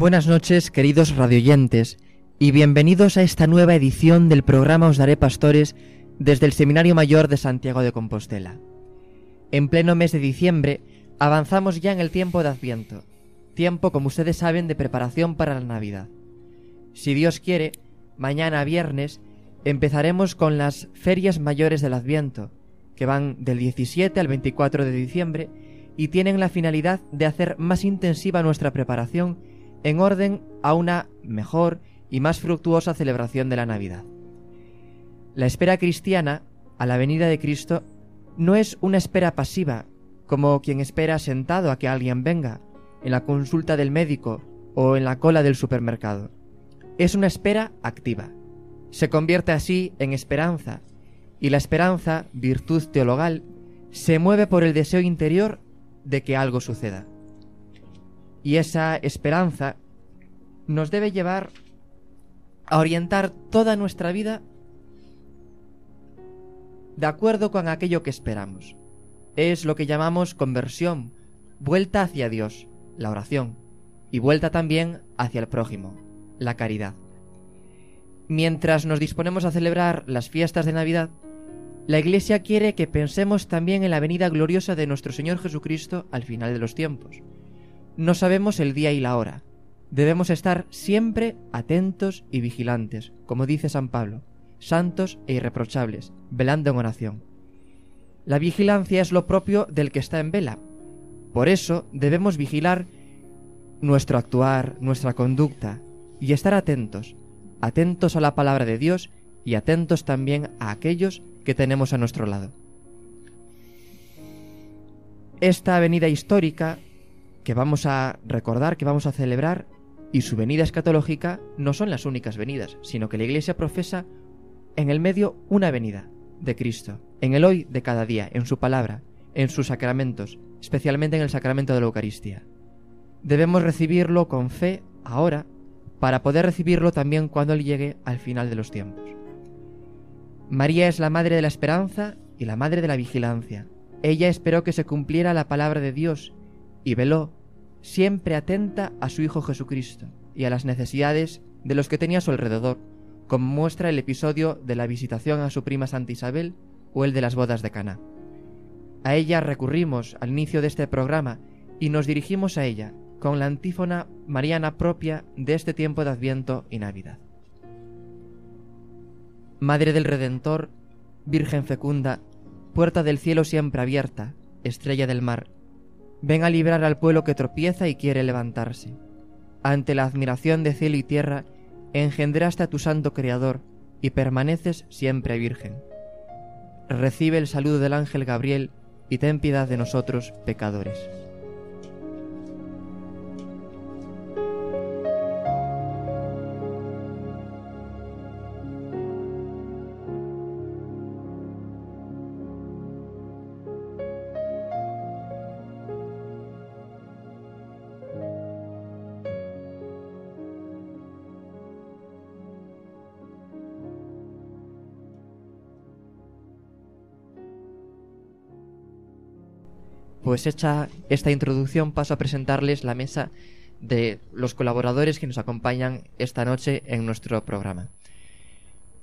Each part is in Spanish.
Buenas noches, queridos radioyentes, y bienvenidos a esta nueva edición del programa Os Daré Pastores desde el Seminario Mayor de Santiago de Compostela. En pleno mes de diciembre avanzamos ya en el tiempo de Adviento, tiempo, como ustedes saben, de preparación para la Navidad. Si Dios quiere, mañana viernes empezaremos con las ferias mayores del Adviento, que van del 17 al 24 de diciembre y tienen la finalidad de hacer más intensiva nuestra preparación en orden a una mejor y más fructuosa celebración de la Navidad. La espera cristiana a la venida de Cristo no es una espera pasiva, como quien espera sentado a que alguien venga, en la consulta del médico o en la cola del supermercado. Es una espera activa. Se convierte así en esperanza, y la esperanza, virtud teologal, se mueve por el deseo interior de que algo suceda. Y esa esperanza nos debe llevar a orientar toda nuestra vida de acuerdo con aquello que esperamos. Es lo que llamamos conversión, vuelta hacia Dios, la oración, y vuelta también hacia el prójimo, la caridad. Mientras nos disponemos a celebrar las fiestas de Navidad, la Iglesia quiere que pensemos también en la venida gloriosa de nuestro Señor Jesucristo al final de los tiempos. No sabemos el día y la hora. Debemos estar siempre atentos y vigilantes, como dice San Pablo, santos e irreprochables, velando en oración. La vigilancia es lo propio del que está en vela. Por eso debemos vigilar nuestro actuar, nuestra conducta, y estar atentos, atentos a la palabra de Dios y atentos también a aquellos que tenemos a nuestro lado. Esta avenida histórica que vamos a recordar, que vamos a celebrar, y su venida escatológica no son las únicas venidas, sino que la Iglesia profesa en el medio una venida de Cristo, en el hoy de cada día, en su palabra, en sus sacramentos, especialmente en el sacramento de la Eucaristía. Debemos recibirlo con fe ahora, para poder recibirlo también cuando Él llegue al final de los tiempos. María es la madre de la esperanza y la madre de la vigilancia. Ella esperó que se cumpliera la palabra de Dios y veló, siempre atenta a su Hijo Jesucristo y a las necesidades de los que tenía a su alrededor, como muestra el episodio de la visitación a su prima Santa Isabel o el de las bodas de Cana. A ella recurrimos al inicio de este programa y nos dirigimos a ella con la antífona mariana propia de este tiempo de Adviento y Navidad. Madre del Redentor, Virgen fecunda, puerta del cielo siempre abierta, estrella del mar, Ven a librar al pueblo que tropieza y quiere levantarse. Ante la admiración de cielo y tierra, engendraste a tu santo Creador y permaneces siempre virgen. Recibe el saludo del ángel Gabriel y ten piedad de nosotros, pecadores. Pues hecha esta introducción paso a presentarles la mesa de los colaboradores que nos acompañan esta noche en nuestro programa.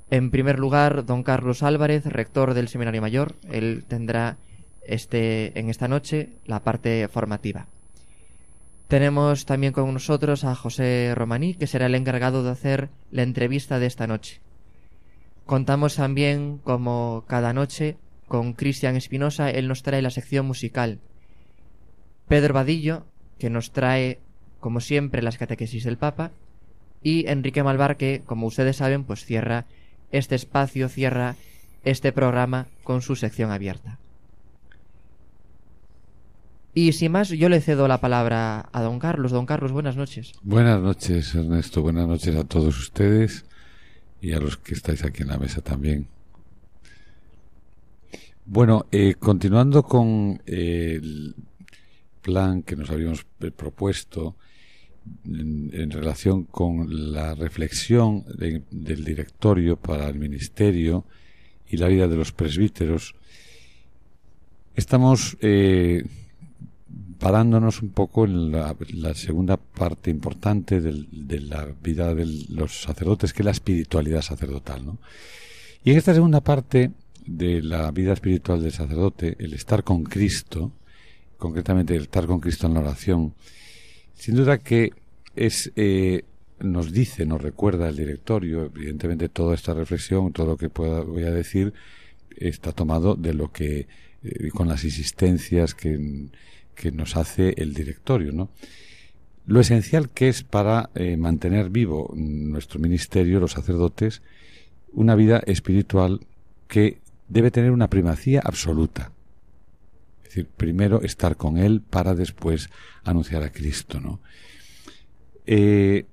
En primer lugar, don Carlos Álvarez, rector del Seminario Mayor. Él tendrá este, en esta noche la parte formativa. Tenemos también con nosotros a José Romaní, que será el encargado de hacer la entrevista de esta noche. Contamos también, como cada noche, con Cristian Espinosa. Él nos trae la sección musical. Pedro Vadillo, que nos trae, como siempre, las catequesis del Papa, y Enrique Malvar, que, como ustedes saben, pues cierra este espacio, cierra este programa con su sección abierta. Y sin más, yo le cedo la palabra a don Carlos. Don Carlos, buenas noches. Buenas noches, Ernesto. Buenas noches a todos ustedes y a los que estáis aquí en la mesa también. Bueno, eh, continuando con eh, el plan que nos habíamos eh, propuesto en, relación con la reflexión del directorio para el ministerio y la vida de los presbíteros, estamos parándonos un poco en la, segunda parte importante de la vida de los sacerdotes, que es la espiritualidad sacerdotal. ¿no? Y en esta segunda parte de la vida espiritual del sacerdote, el estar con Cristo, concretamente el estar con Cristo en la oración, sin duda que es eh, nos dice, nos recuerda el directorio, evidentemente toda esta reflexión, todo lo que pueda, voy a decir, está tomado de lo que, eh, con las insistencias que que nos hace el directorio, ¿no? Lo esencial que es para eh, mantener vivo nuestro ministerio, los sacerdotes, una vida espiritual que debe tener una primacía absoluta. Es decir, primero estar con Él para después anunciar a Cristo, ¿no? Eh,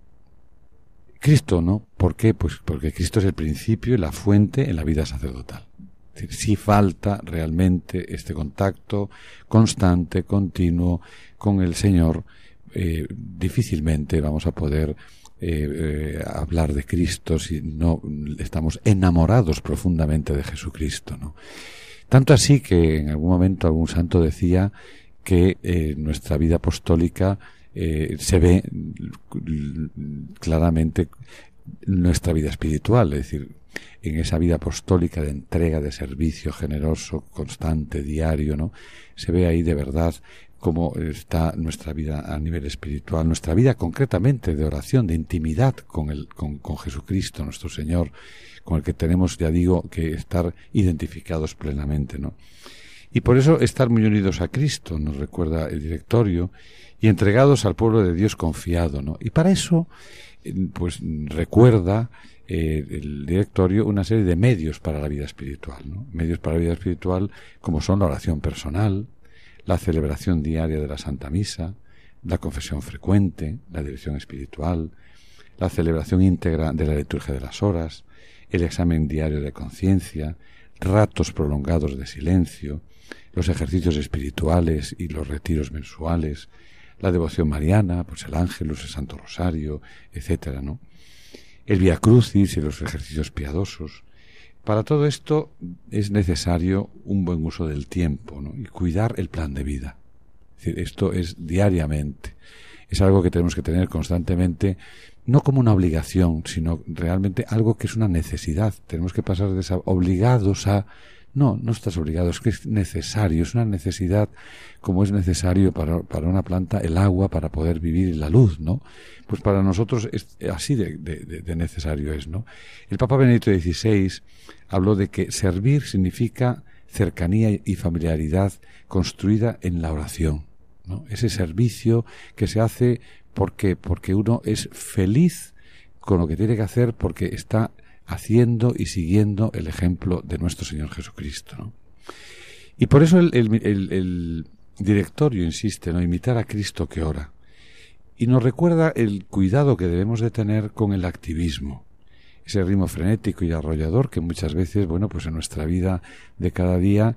Cristo, ¿no? ¿Por qué? Pues porque Cristo es el principio y la fuente en la vida sacerdotal. Es decir, si falta realmente este contacto constante, continuo con el Señor, eh, difícilmente vamos a poder eh, eh, hablar de Cristo si no estamos enamorados profundamente de Jesucristo, ¿no? Tanto así que en algún momento algún santo decía que nuestra vida apostólica se ve claramente nuestra vida espiritual, es decir, en esa vida apostólica de entrega, de servicio generoso, constante, diario, ¿no? Se ve ahí de verdad cómo está nuestra vida a nivel espiritual, nuestra vida concretamente de oración, de intimidad con, el, con, con Jesucristo, nuestro Señor, con el que tenemos, ya digo, que estar identificados plenamente, ¿no? Y por eso estar muy unidos a Cristo, nos recuerda el directorio, y entregados al pueblo de Dios confiado, ¿no? Y para eso, pues recuerda eh, el directorio una serie de medios para la vida espiritual. ¿no? Medios para la vida espiritual como son la oración personal, la celebración diaria de la Santa Misa, la confesión frecuente, la dirección espiritual, la celebración íntegra de la liturgia de las horas, el examen diario de conciencia, ratos prolongados de silencio, los ejercicios espirituales y los retiros mensuales, la devoción mariana, pues el ángelus, el Santo Rosario, etcétera, ¿no? el Via Crucis y los ejercicios piadosos. Para todo esto es necesario un buen uso del tiempo ¿no? y cuidar el plan de vida. Es decir, esto es diariamente. Es algo que tenemos que tener constantemente, no como una obligación, sino realmente algo que es una necesidad. Tenemos que pasar de esa obligados a no, no estás obligado, es que es necesario, es una necesidad como es necesario para, para una planta el agua para poder vivir la luz, ¿no? Pues para nosotros es así de, de, necesario es, ¿no? El Papa Benedicto XVI habló de que servir significa cercanía y familiaridad construida en la oración. Ese servicio que se hace porque, porque uno es feliz con lo que tiene que hacer porque está haciendo y siguiendo el ejemplo de nuestro Señor Jesucristo. Y por eso el, directorio insiste, ¿no? Imitar a Cristo que ora. Y nos recuerda el cuidado que debemos de tener con el activismo. Ese ritmo frenético y arrollador que muchas veces, bueno, pues en nuestra vida de cada día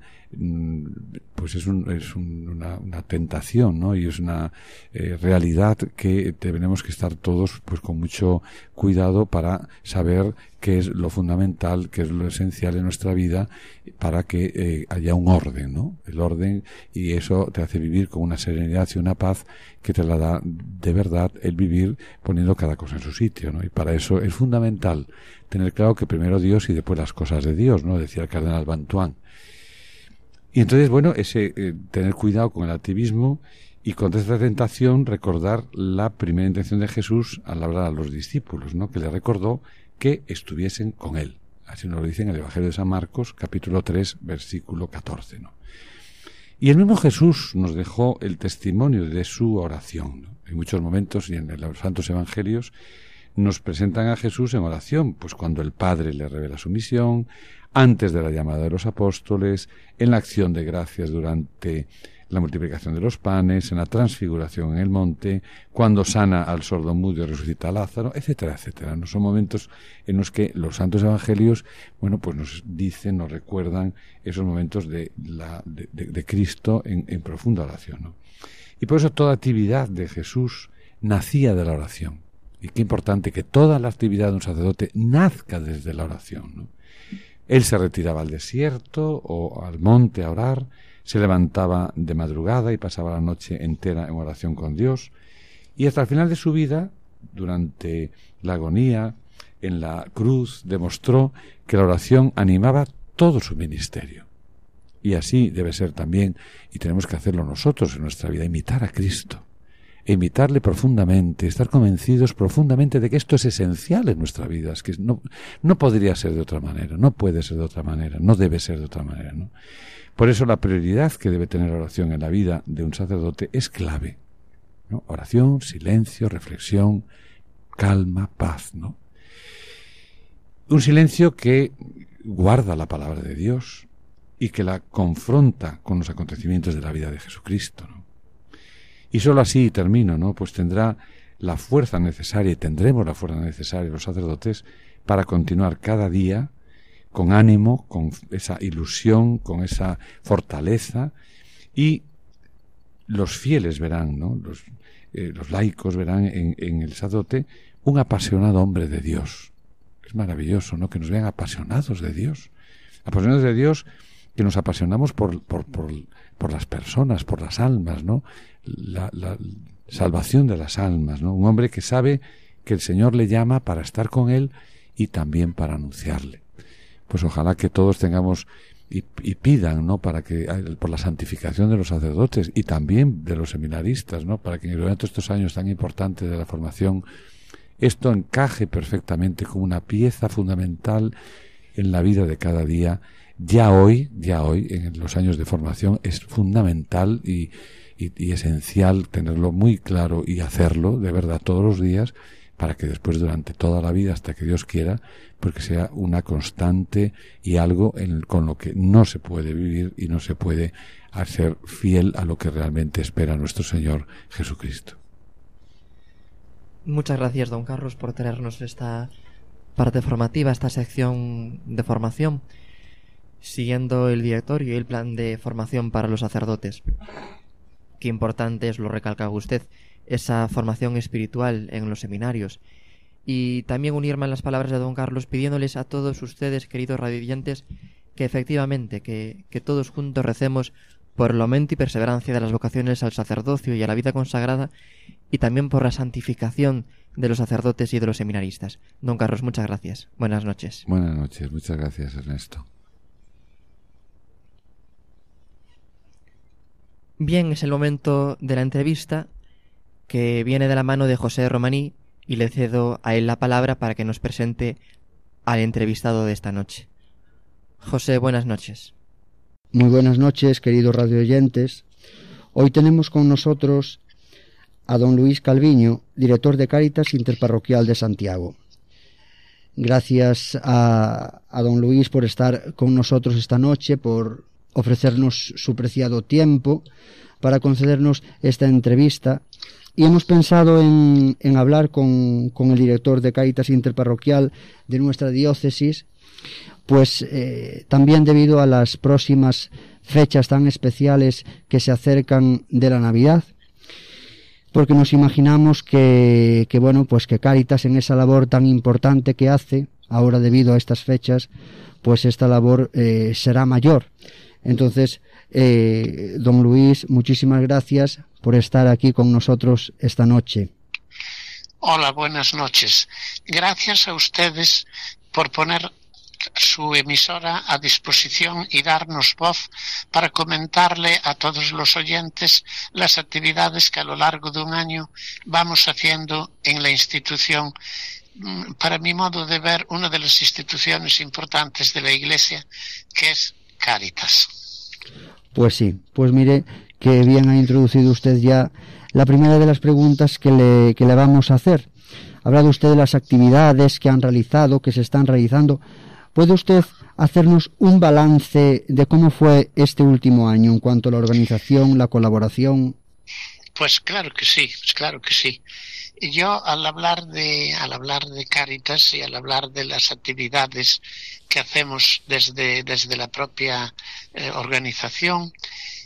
pues es, un, es una, una, tentación, ¿no? Y es una eh, realidad que tenemos que estar todos, pues con mucho cuidado para saber qué es lo fundamental, qué es lo esencial en nuestra vida, para que eh, haya un orden, ¿no? El orden y eso te hace vivir con una serenidad y una paz que te la da de verdad el vivir poniendo cada cosa en su sitio, ¿no? Y para eso es fundamental tener claro que primero Dios y después las cosas de Dios, ¿no? Decía el cardenal Bantuán. Y entonces, bueno, ese eh, tener cuidado con el activismo y contra esta tentación recordar la primera intención de Jesús al hablar a los discípulos, ¿no? Que le recordó que estuviesen con él. Así nos lo dice en el Evangelio de San Marcos, capítulo 3, versículo 14, ¿no? Y el mismo Jesús nos dejó el testimonio de su oración. En muchos momentos y en los santos evangelios nos presentan a Jesús en oración, pues cuando el Padre le revela su misión, antes de la llamada de los apóstoles, en la acción de gracias durante la multiplicación de los panes, en la transfiguración en el monte, cuando sana al sordo mudo y resucita a Lázaro, etcétera, etcétera. No son momentos en los que los santos evangelios, bueno, pues nos dicen, nos recuerdan esos momentos de, Cristo en, en, profunda oración. Y por eso toda actividad de Jesús nacía de la oración. Y qué importante que toda la actividad de un sacerdote nazca desde la oración. ¿no? Él se retiraba al desierto o al monte a orar, se levantaba de madrugada y pasaba la noche entera en oración con Dios, y hasta el final de su vida, durante la agonía, en la cruz, demostró que la oración animaba todo su ministerio. Y así debe ser también, y tenemos que hacerlo nosotros en nuestra vida, imitar a Cristo imitarle profundamente, estar convencidos profundamente de que esto es esencial en nuestra vida, es que no, no podría ser de otra manera, no puede ser de otra manera, no debe ser de otra manera. ¿no? Por eso la prioridad que debe tener la oración en la vida de un sacerdote es clave. ¿no? Oración, silencio, reflexión, calma, paz. ¿no? Un silencio que guarda la palabra de Dios y que la confronta con los acontecimientos de la vida de Jesucristo. ¿no? Y sólo así, termino, ¿no? Pues tendrá la fuerza necesaria y tendremos la fuerza necesaria los sacerdotes para continuar cada día con ánimo, con esa ilusión, con esa fortaleza y los fieles verán, ¿no? Los, eh, los laicos verán en, en, el sacerdote un apasionado hombre de Dios. Es maravilloso, ¿no? Que nos vean apasionados de Dios. Apasionados de Dios que nos apasionamos por, por, por, por las personas, por las almas, ¿no? La, salvación de las almas. Un hombre que sabe que el Señor le llama para estar con él y también para anunciarle. Pues ojalá que todos tengamos y, pidan, ¿no? Para que, por la santificación de los sacerdotes y también de los seminaristas, ¿no? Para que durante estos años tan importantes de la formación, esto encaje perfectamente como una pieza fundamental en la vida de cada día ya hoy, ya hoy, en los años de formación, es fundamental y, y, esencial tenerlo muy claro y hacerlo de verdad todos los días para que después durante toda la vida, hasta que Dios quiera, porque sea una constante y algo en, con lo que no se puede vivir y no se puede hacer fiel a lo que realmente espera nuestro Señor Jesucristo. Muchas gracias, don Carlos, por traernos esta parte formativa, esta sección de formación siguiendo el directorio y el plan de formación para los sacerdotes. Qué importante es, lo recalca usted, esa formación espiritual en los seminarios. Y también unirme a las palabras de don Carlos pidiéndoles a todos ustedes, queridos radiantes, que efectivamente, que, que todos juntos recemos por el aumento y perseverancia de las vocaciones al sacerdocio y a la vida consagrada, y también por la santificación de los sacerdotes y de los seminaristas. Don Carlos, muchas gracias. Buenas noches. Buenas noches, muchas gracias, Ernesto. Bien, es el momento de la entrevista que viene de la mano de José Romaní y le cedo a él la palabra para que nos presente al entrevistado de esta noche. José, buenas noches. Muy buenas noches, queridos radioyentes. Hoy tenemos con nosotros a don Luis Calviño, director de Cáritas Interparroquial de Santiago. Gracias a, a don Luis por estar con nosotros esta noche, por ofrecernos su preciado tiempo para concedernos esta entrevista y hemos pensado en, en hablar con, con, el director de Caritas Interparroquial de nuestra diócesis, pues eh, también debido a las próximas fechas tan especiales que se acercan de la Navidad, porque nos imaginamos que, que bueno, pues que Caritas en esa labor tan importante que hace, ahora debido a estas fechas, pues esta labor eh, será mayor. Entonces, eh, don Luis, muchísimas gracias por estar aquí con nosotros esta noche. Hola, buenas noches. Gracias a ustedes por poner su emisora a disposición y darnos voz para comentarle a todos los oyentes las actividades que a lo largo de un año vamos haciendo en la institución mm, para mi modo de ver, una de las instituciones importantes de la Iglesia, que es Cáritas. Pues sí, pues mire que bien ha introducido usted ya la primera de las preguntas que le, que le vamos a hacer. Ha hablado usted de las actividades que han realizado, que se están realizando. ¿Puede usted hacernos un balance de cómo fue este último año en cuanto a la organización, la colaboración? Pues claro que sí, pues claro que sí. Yo al hablar de al hablar de Cáritas y al hablar de las actividades que hacemos desde, desde la propia eh, organización,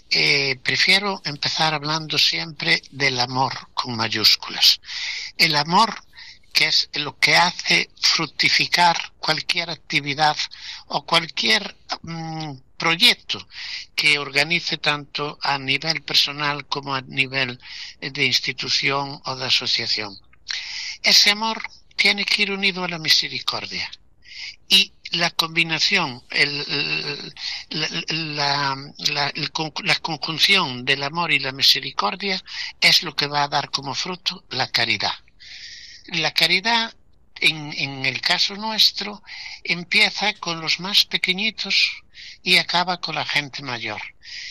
eh, prefiero empezar hablando siempre del amor con mayúsculas. El amor que es lo que hace fructificar cualquier actividad o cualquier mm, proyecto que organice tanto a nivel personal como a nivel de institución o de asociación. Ese amor tiene que ir unido a la misericordia. Y la combinación, la, la, conjunción del amor y la misericordia es lo que va a dar como fruto la caridad. La caridad, en, el caso nuestro, empieza con los más pequeñitos y acaba con la gente mayor.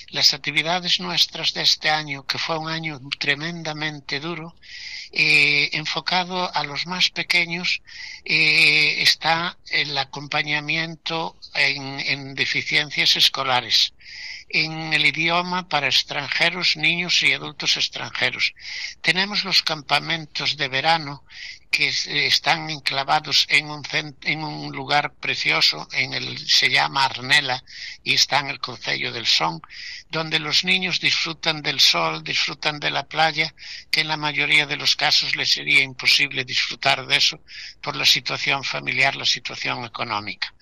Las actividades nuestras de este año, que fue un año tremendamente duro, eh, enfocado a los más pequeños, eh, está el acompañamiento en, en deficiencias escolares en el idioma para extranjeros, niños y adultos extranjeros. Tenemos los campamentos de verano que están enclavados en un, en un lugar precioso, en el, se llama Arnela y está en el Concello del Son, donde los niños disfrutan del sol, disfrutan de la playa, que en la mayoría de los casos les sería imposible disfrutar de eso por la situación familiar, la situación económica.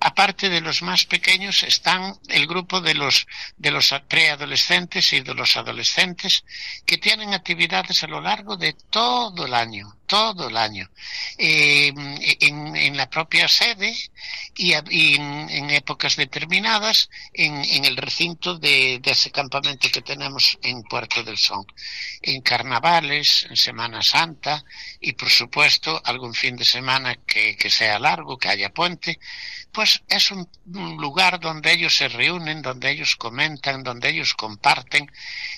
Aparte de los más pequeños están el grupo de los, de los preadolescentes y de los adolescentes que tienen actividades a lo largo de todo el año, todo el año, eh, en, la propia sede y, en, épocas determinadas en, el recinto de, de, ese campamento que tenemos en Puerto del Son, en carnavales, en Semana Santa y por supuesto algún fin de semana que, que sea largo, que haya puente, pues es un, lugar donde ellos se reúnen, donde ellos comentan, donde ellos comparten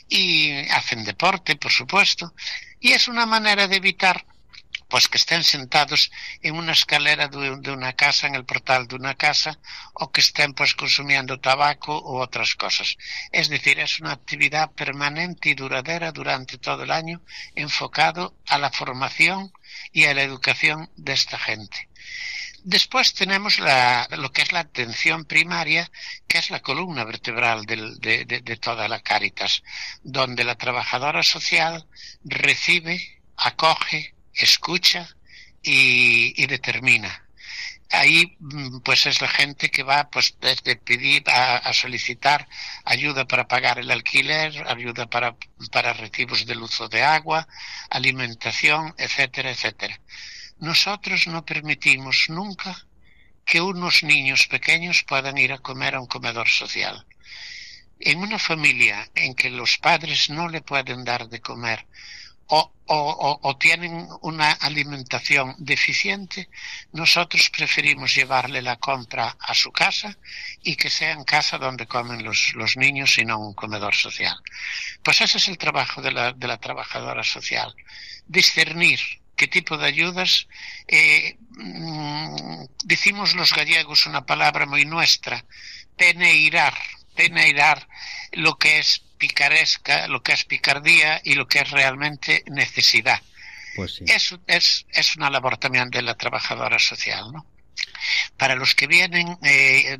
y hacen deporte, por supuesto, y es una manera de evitar pues que estén sentados en una escalera de, de, una casa, en el portal de una casa, o que estén pues consumiendo tabaco u otras cosas. Es decir, es una actividad permanente y duradera durante todo el año enfocado a la formación y a la educación de esta gente. Después tenemos la, lo que es la atención primaria, que es la columna vertebral del, de, de, de, toda la Cáritas, donde la trabajadora social recibe, acoge, escucha y, y determina ahí pues es la gente que va pues desde pedir a, solicitar ayuda para pagar el alquiler, ayuda para, para recibos de luz o de agua, alimentación, etcétera, etcétera. Nosotros no permitimos nunca que unos niños pequeños puedan ir a comer a un comedor social. En una familia en que los padres no le pueden dar de comer o, tienen una alimentación deficiente, nosotros preferimos llevarle la compra a su casa y que sea en casa donde comen los, los niños y no un comedor social. Pues ese es el trabajo de la, de la trabajadora social, discernir qué tipo de ayudas. Eh, mm, decimos los gallegos una palabra muy nuestra, peneirar, peneirar lo que es picaresca, lo que es picardía y lo que es realmente necesidad. Pues sí. Eso es, es una labor también de la trabajadora social, ¿no? Para los que vienen eh,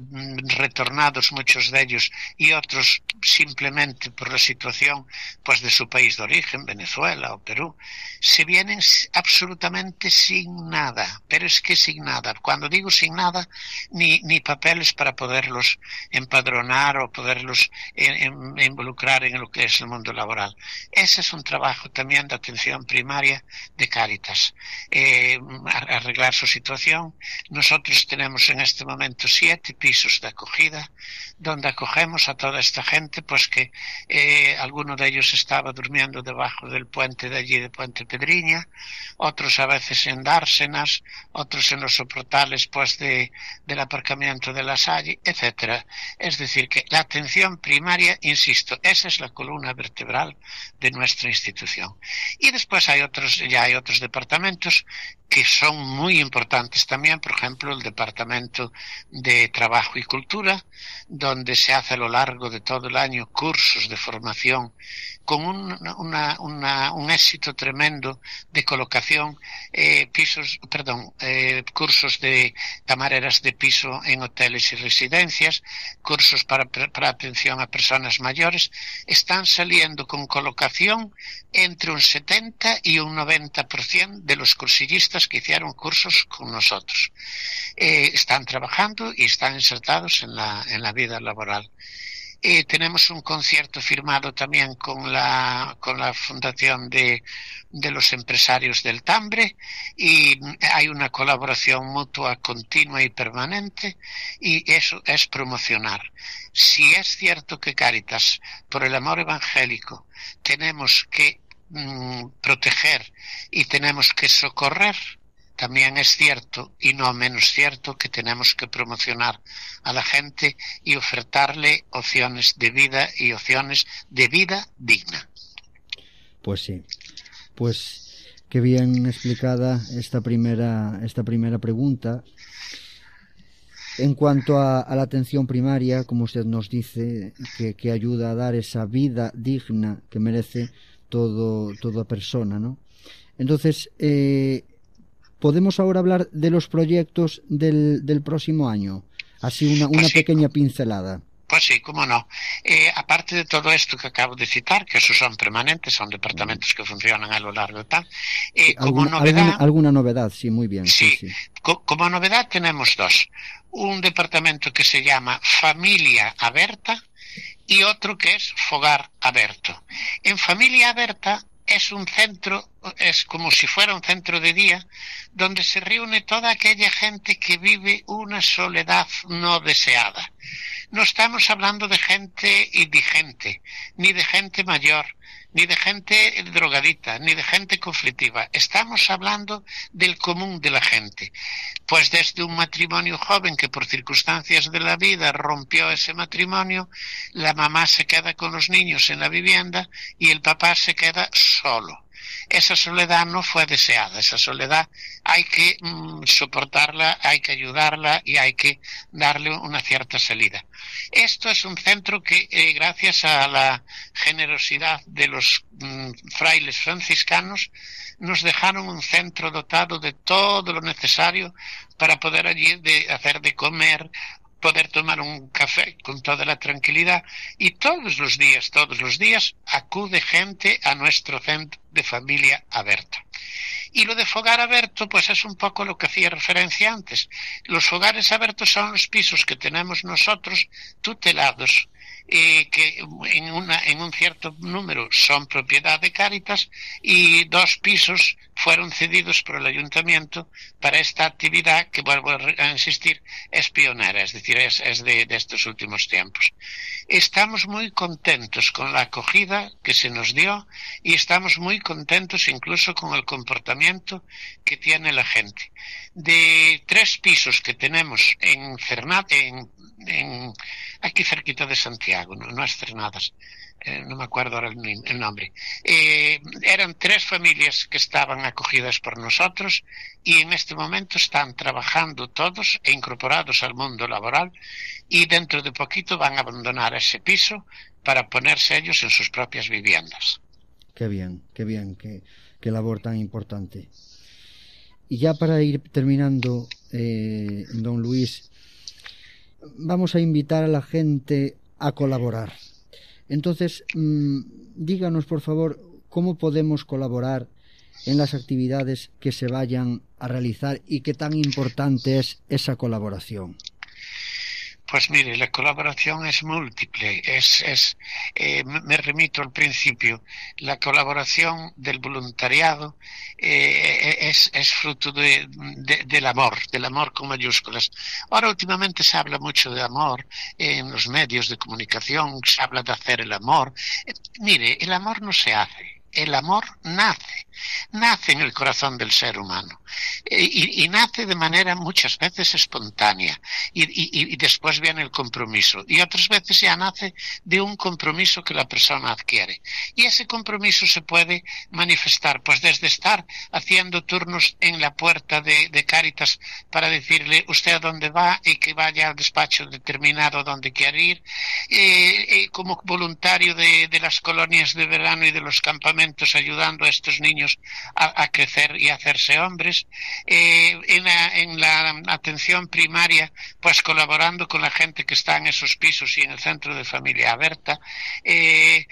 retornados muchos de ellos y otros simplemente por la situación pues de su país de origen, Venezuela o Perú, se vienen absolutamente sin nada, pero es que sin nada. Cuando digo sin nada, ni, ni papeles para poderlos empadronar o poderlos en, en, involucrar en lo que es el mundo laboral. Ese es un trabajo también de atención primaria de Cáritas. Eh, arreglar su situación. Nosotros tenemos en este momento siete pisos de acogida donde acogemos a toda esta gente, pues que eh, alguno de ellos estaba durmiendo debajo del puente de allí, de Puente Pedriña, otros a veces en dársenas, otros en los soportales pues de, del aparcamiento de la Salle, etcétera. Es decir, que la atención primaria, insisto, esa es la columna vertebral de nuestra institución. Y después hay otros, ya hay otros departamentos que son muy importantes también, por ejemplo, el Departamento de Trabajo y Cultura, donde se hace a lo largo de todo el año cursos de formación con un, una, una, un éxito tremendo de colocación, eh, pisos, perdón, eh, cursos de camareras de piso en hoteles y residencias, cursos para, para atención a personas mayores, están saliendo con colocación entre un 70 y un 90% de los cursillistas que hicieron cursos con nosotros. Eh, están trabajando y están insertados en la, en la vida laboral. Eh, tenemos un concierto firmado también con la, con la Fundación de, de los Empresarios del Tambre y hay una colaboración mutua continua y permanente y eso es promocionar. Si es cierto que Cáritas, por el amor evangélico, tenemos que mm, proteger y tenemos que socorrer, también es cierto y no menos cierto que tenemos que promocionar a la gente y ofertarle opciones de vida y opciones de vida digna. Pues sí. Pues qué bien explicada esta primera esta primera pregunta. En cuanto a, la atención primaria, como usted nos dice, que, que, ayuda a dar esa vida digna que merece todo, toda persona, ¿no? Entonces, eh, podemos ahora hablar de los proyectos del, del próximo año. Así una, una Pues sí. pequeña pincelada. Pues sí, cómo no. Eh, aparte de todo esto que acabo de citar, que esos son permanentes, son departamentos que funcionan a lo largo de tal, eh, como ¿Alguna, novedad, alguna, alguna novedad? Sí, muy bien. Sí, Sí. sí. co- como novedad tenemos dos. Un departamento que se llama Familia Aberta y otro que es Fogar Aberto. En Familia Aberta es un centro, es como si fuera un centro de día, donde se reúne toda aquella gente que vive una soledad no deseada. No estamos hablando de gente indigente, ni de gente mayor, ni de gente drogadita, ni de gente conflictiva. Estamos hablando del común de la gente. Pues desde un matrimonio joven que por circunstancias de la vida rompió ese matrimonio, la mamá se queda con los niños en la vivienda y el papá se queda solo. Esa soledad no fue deseada, esa soledad hay que mm, soportarla, hay que ayudarla y hay que darle una cierta salida. Esto es un centro que, eh, gracias a la generosidad de los mm, frailes franciscanos, nos dejaron un centro dotado de todo lo necesario para poder allí de hacer de comer, poder tomar un café con toda la tranquilidad y todos los días, todos los días acude gente a nuestro centro de familia abierta. Y lo de fogar abierto, pues es un poco lo que hacía referencia antes. Los fogares abiertos son los pisos que tenemos nosotros tutelados, eh, que en, una, en un cierto número son propiedad de Cáritas y dos pisos fueron cedidos por el ayuntamiento para esta actividad que, vuelvo a, insistir, es pionera, es decir, es, de estos últimos tiempos. Estamos muy contentos con la acogida que se nos dio y estamos muy contentos incluso con el comportamiento que tiene la gente. De tres pisos que tenemos en Cernat, en, en aquí cerquita de Santiago, no, no es Cernadas, eh, no me acuerdo ahora el, nombre. Eh, eran tres familias que estaban acogidas por nosotros y en este momento están trabajando todos e incorporados al mundo laboral y dentro de poquito van a abandonar ese piso para ponerse ellos en sus propias viviendas. Qué bien, qué bien, qué, qué labor tan importante. Y ya para ir terminando, eh, don Luis, vamos a invitar a la gente a colaborar. Entonces, mmm, díganos, por favor, cómo podemos colaborar en las actividades que se vayan a realizar y qué tan importante es esa colaboración. Pues mire, la colaboración es múltiple, es, es eh, me remito al principio, la colaboración del voluntariado eh, es, es, fruto de, de, del amor, del amor con mayúsculas. Ahora últimamente se habla mucho de amor en los medios de comunicación, se habla de hacer el amor. Eh, mire, el amor no se hace, el amor nace nace en el corazón del ser humano. Eh, y, nace de manera muchas veces espontánea. Y, después viene el compromiso. Y otras veces ya nace de un compromiso que la persona adquiere. Y ese compromiso se puede manifestar pues desde estar haciendo turnos en la puerta de, de Cáritas para decirle usted a dónde va y que vaya al despacho determinado donde quiere ir. Eh, eh, como voluntario de, de las colonias de verano y de los campamentos ayudando a estos niños a, a crecer y hacerse hombres. Eh, en, la, en, la, atención primaria, pues colaborando con la gente que está en esos pisos y en el centro de familia abierta. Eh,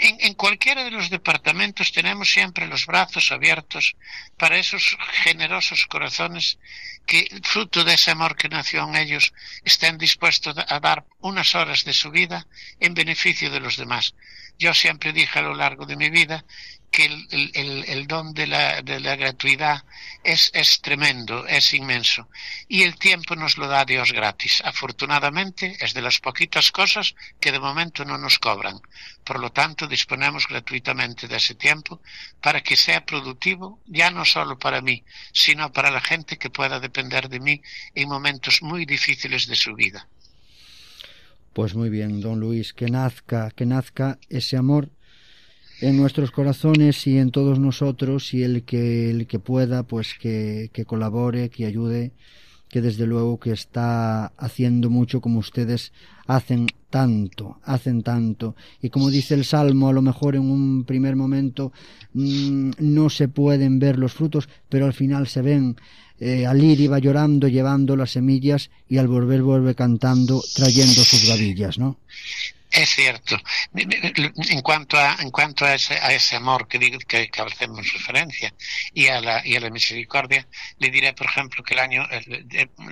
en, en cualquiera de los departamentos tenemos siempre los brazos abiertos para esos generosos corazones que, fruto de ese amor que nació en ellos, estén dispuestos a dar unas horas de su vida en beneficio de los demás. Yo siempre dije a lo largo de mi vida que el, don de la, de la gratuidad es, es, tremendo, es inmenso. Y el tiempo nos lo da Dios gratis. Afortunadamente es de las poquitas cosas que de momento no nos cobran. Por lo tanto, disponemos gratuitamente de ese tiempo para que sea productivo, ya no solo para mí, sino para la gente que pueda depender de mí en momentos muy difíciles de su vida. Pues muy bien, don Luis, que nazca, que nazca ese amor en nuestros corazones y en todos nosotros y el que el que pueda pues que, que colabore que ayude que desde luego que está haciendo mucho como ustedes hacen tanto, hacen tanto. Y como dice el Salmo, a lo mejor en un primer momento mmm, no se pueden ver los frutos, pero al final se ven. Eh, al ir iba llorando, llevando las semillas y al volver vuelve cantando, trayendo sus gavillas, ¿no? Es cierto. En cuanto a, en cuanto a, ese, a ese amor que, que, que hacemos referencia y a, la, y a la misericordia, le diré, por ejemplo, que el año,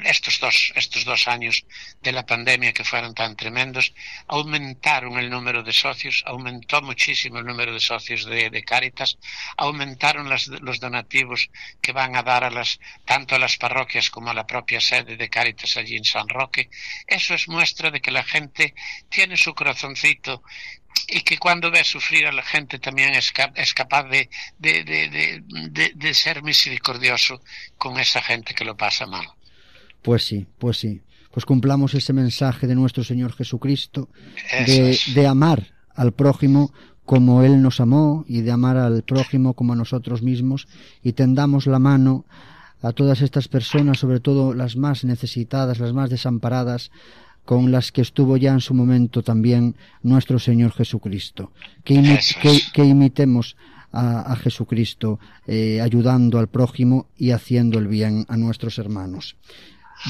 estos dos, estos dos años de la pandemia que fueron tan tremendos, aumentaron el número de socios, aumentó muchísimo el número de socios de, de Cáritas, aumentaron las, los donativos que van a dar a las, tanto a las parroquias como a la propia sede de Cáritas allí en San Roque. Eso es muestra de que la gente tiene su corazoncito y que cuando ve sufrir a la gente también es, es capaz de, de, de, de, ser misericordioso con esa gente que lo pasa mal. Pues sí, pues sí. Pues cumplamos ese mensaje de nuestro Señor Jesucristo de, es. de amar al prójimo como Él nos amó y de amar al prójimo como a nosotros mismos y tendamos la mano a todas estas personas, sobre todo las más necesitadas, las más desamparadas, con las que estuvo ya en su momento también nuestro Señor Jesucristo. Que, imi que, que imitemos a, a Jesucristo eh, ayudando al prójimo y haciendo el bien a nuestros hermanos.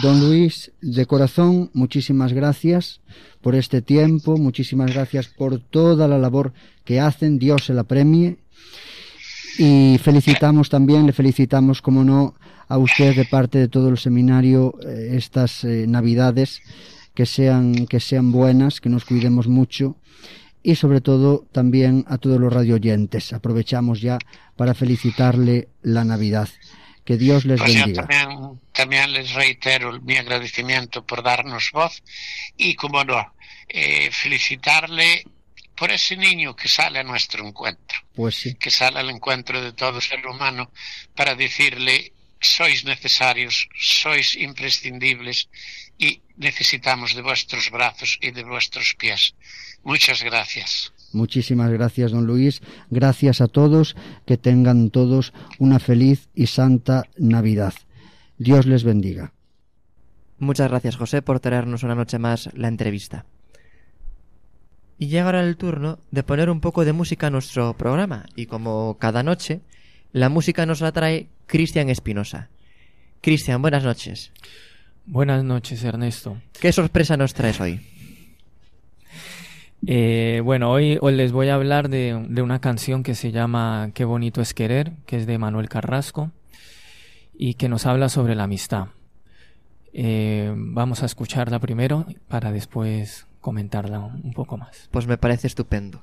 Don Luis, de corazón, muchísimas gracias por este tiempo, muchísimas gracias por toda la labor que hacen, Dios se la premie. Y felicitamos también, le felicitamos, como no, a usted de parte de todo el seminario eh, estas eh, Navidades que sean, que sean buenas, que nos cuidemos mucho y sobre todo también a todos los radioyentes. Aprovechamos ya para felicitarle la Navidad. Que Dios les pues bendiga. También, les reitero mi agradecimiento por darnos voz y, como no, eh, felicitarle por ese niño que sale a nuestro encuentro, pues sí. que sale al encuentro de todo ser humano para decirle sois necesarios, sois imprescindibles y necesitamos de vuestros brazos y de vuestros pies. Muchas gracias. Muchísimas gracias, don Luis. Gracias a todos. Que tengan todos una feliz y santa Navidad. Dios les bendiga. Muchas gracias, José, por traernos una noche más la entrevista. Y llega ahora el turno de poner un poco de música a nuestro programa. Y como cada noche, la música nos la trae Cristian Espinosa. Cristian, buenas noches. Buenas noches, Ernesto. ¿Qué sorpresa nos traes hoy? Eh, bueno, hoy, hoy, les voy a hablar de, de, una canción que se llama Qué bonito es querer, que es de Manuel Carrasco y que nos habla sobre la amistad. Eh, vamos a escucharla primero para después comentarla un poco más. Pues me parece estupendo.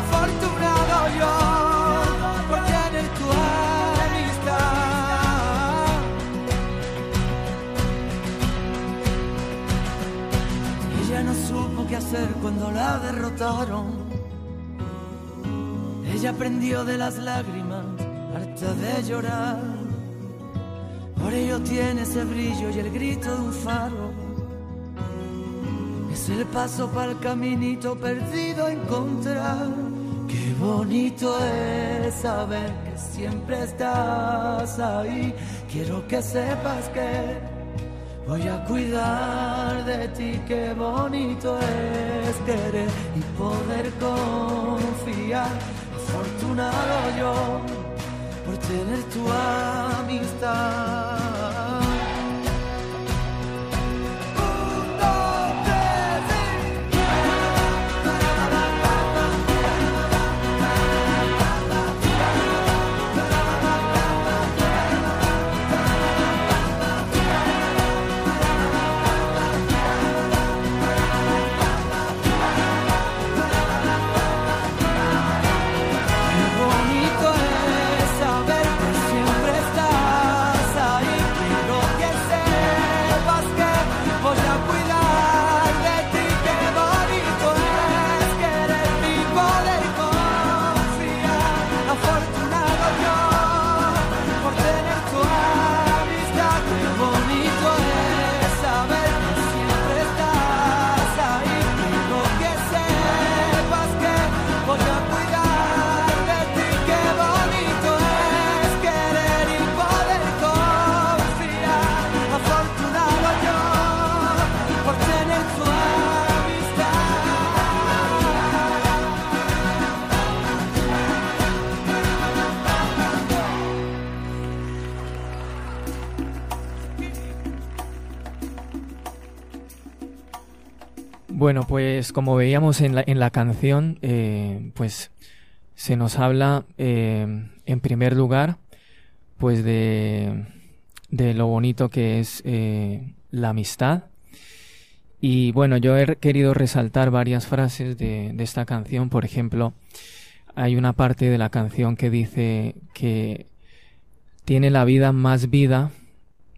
Afortunado yo por tener tu amistad. Ella no supo qué hacer cuando la derrotaron. Ella aprendió de las lágrimas, harta de llorar. Por ello tiene ese brillo y el grito de un faro. Es el paso para el caminito perdido a encontrar. Qué bonito es saber que siempre estás ahí. Quiero que sepas que voy a cuidar de ti. Qué bonito es querer y poder confiar. Afortunado yo por tener tu amistad. Pues como veíamos en la, en la canción, eh, pues se nos habla eh, en primer lugar, pues de, de lo bonito que es eh, la amistad. Y bueno, yo he querido resaltar varias frases de, de esta canción. Por ejemplo, hay una parte de la canción que dice que tiene la vida más vida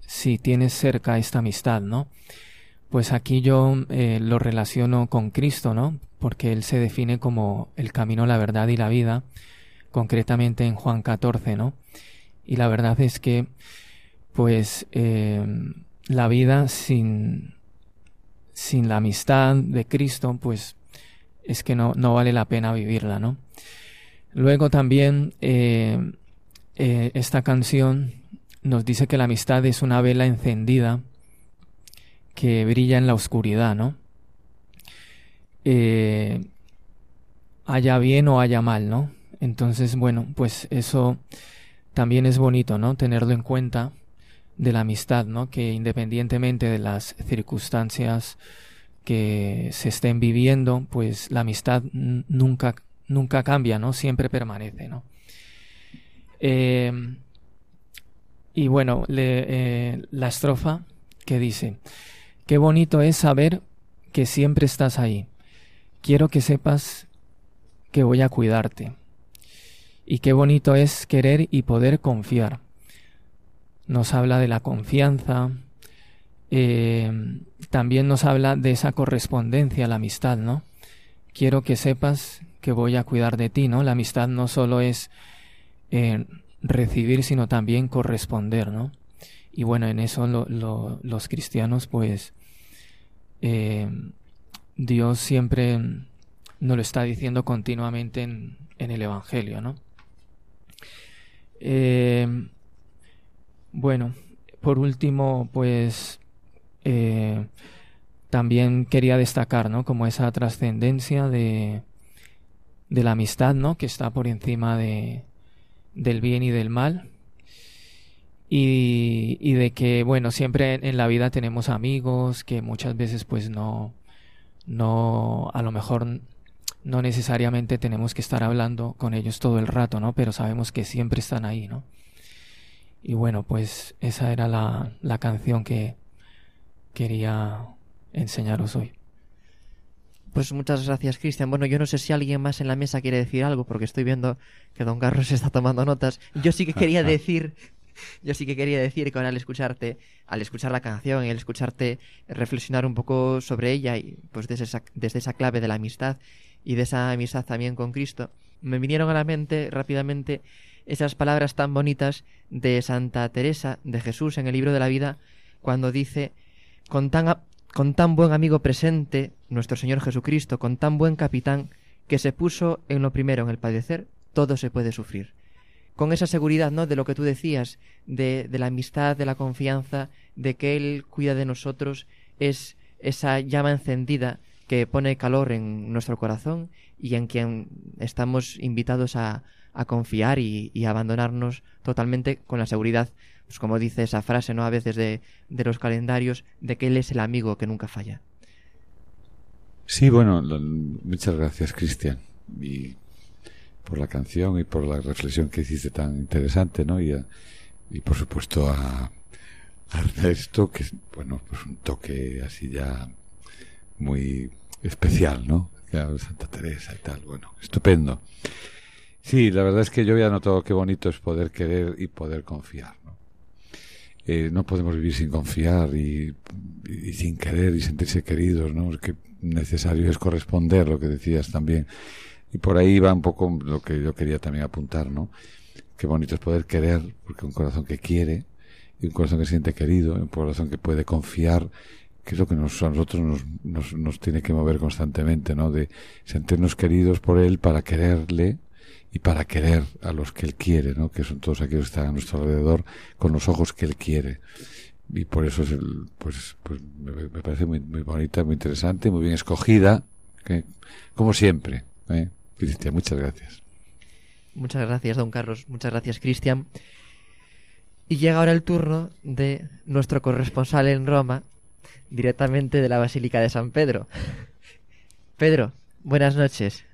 si tienes cerca esta amistad, ¿no? Pues aquí yo eh, lo relaciono con Cristo, ¿no? Porque Él se define como el camino, la verdad y la vida, concretamente en Juan 14, ¿no? Y la verdad es que, pues, eh, la vida sin, sin la amistad de Cristo, pues, es que no, no vale la pena vivirla, ¿no? Luego también eh, esta canción nos dice que la amistad es una vela encendida que brilla en la oscuridad, ¿no? Eh, haya bien o haya mal, ¿no? Entonces, bueno, pues eso también es bonito, ¿no? Tenerlo en cuenta de la amistad, ¿no? Que independientemente de las circunstancias que se estén viviendo, pues la amistad nunca, nunca cambia, ¿no? Siempre permanece, ¿no? Eh, y bueno, eh, la estrofa que dice, qué bonito es saber que siempre estás ahí. Quiero que sepas que voy a cuidarte. Y qué bonito es querer y poder confiar. Nos habla de la confianza, eh, también nos habla de esa correspondencia, la amistad, ¿no? Quiero que sepas que voy a cuidar de ti, ¿no? La amistad no solo es eh, recibir, sino también corresponder, ¿no? Y bueno, en eso los cristianos, pues, eh, Dios siempre nos lo está diciendo continuamente en, el Evangelio, ¿no? Eh, bueno, por último, pues, eh, también quería destacar, ¿no? Como esa trascendencia de, de la amistad, ¿no? Que está por encima de, del bien y del mal. Y, y de que, bueno, siempre en, la vida tenemos amigos que muchas veces pues no, no, a lo mejor no necesariamente tenemos que estar hablando con ellos todo el rato, ¿no? Pero sabemos que siempre están ahí, ¿no? Y bueno, pues esa era la, la canción que quería enseñaros hoy. Pues muchas gracias, Cristian. Bueno, yo no sé si alguien más en la mesa quiere decir algo, porque estoy viendo que Don Carlos está tomando notas. Yo sí que quería decir, yo sí que quería decir que al escucharte, al escuchar la canción al escucharte reflexionar un poco sobre ella y pues desde esa, desde esa clave de la amistad y de esa amistad también con Cristo, me vinieron a la mente rápidamente esas palabras tan bonitas de Santa Teresa de Jesús en el libro de la vida cuando dice con tan con tan buen amigo presente, nuestro Señor Jesucristo, con tan buen capitán, que se puso en lo primero, en el padecer, todo se puede sufrir. Con esa seguridad, ¿no? De lo que tú decías, de, de la amistad, de la confianza, de que Él cuida de nosotros, es esa llama encendida que pone calor en nuestro corazón y en quien estamos invitados a, confiar y, y, abandonarnos totalmente con la seguridad pues como dice esa frase, ¿no? A veces de, de los calendarios, de que Él es el amigo que nunca falla. Sí, bueno, muchas gracias, Cristian, por la canción y por la reflexión que hiciste tan interesante, ¿no? Y, y por supuesto a, a que es, bueno, pues un toque así ya muy especial, ¿no? Santa Teresa y tal, bueno, estupendo. Sí, la verdad es que yo había notado qué bonito es poder querer y poder confiar. Eh, no podemos vivir sin confiar y, sin querer y sentirse queridos, ¿no? Que necesario es corresponder, lo que decías también. Y por ahí va un poco lo que yo quería también apuntar, ¿no? Qué bonito es poder querer, porque un corazón que quiere, y un corazón que siente querido, un corazón que puede confiar, que es lo que nos, a nosotros nos, nos, nos tiene que mover constantemente, ¿no? De sentirnos queridos por Él para quererle, y para querer a los que Él quiere, ¿no? que son todos aquellos que están a nuestro alrededor con los ojos que Él quiere. Y por eso es el, pues, pues me, parece muy, muy bonita, muy interesante, muy bien escogida, que, como siempre. ¿eh? Cristian, muchas gracias. Muchas gracias, don Carlos. Muchas gracias, Cristian. Y llega ahora el turno de nuestro corresponsal en Roma, directamente de la Basílica de San Pedro. Pedro, buenas noches.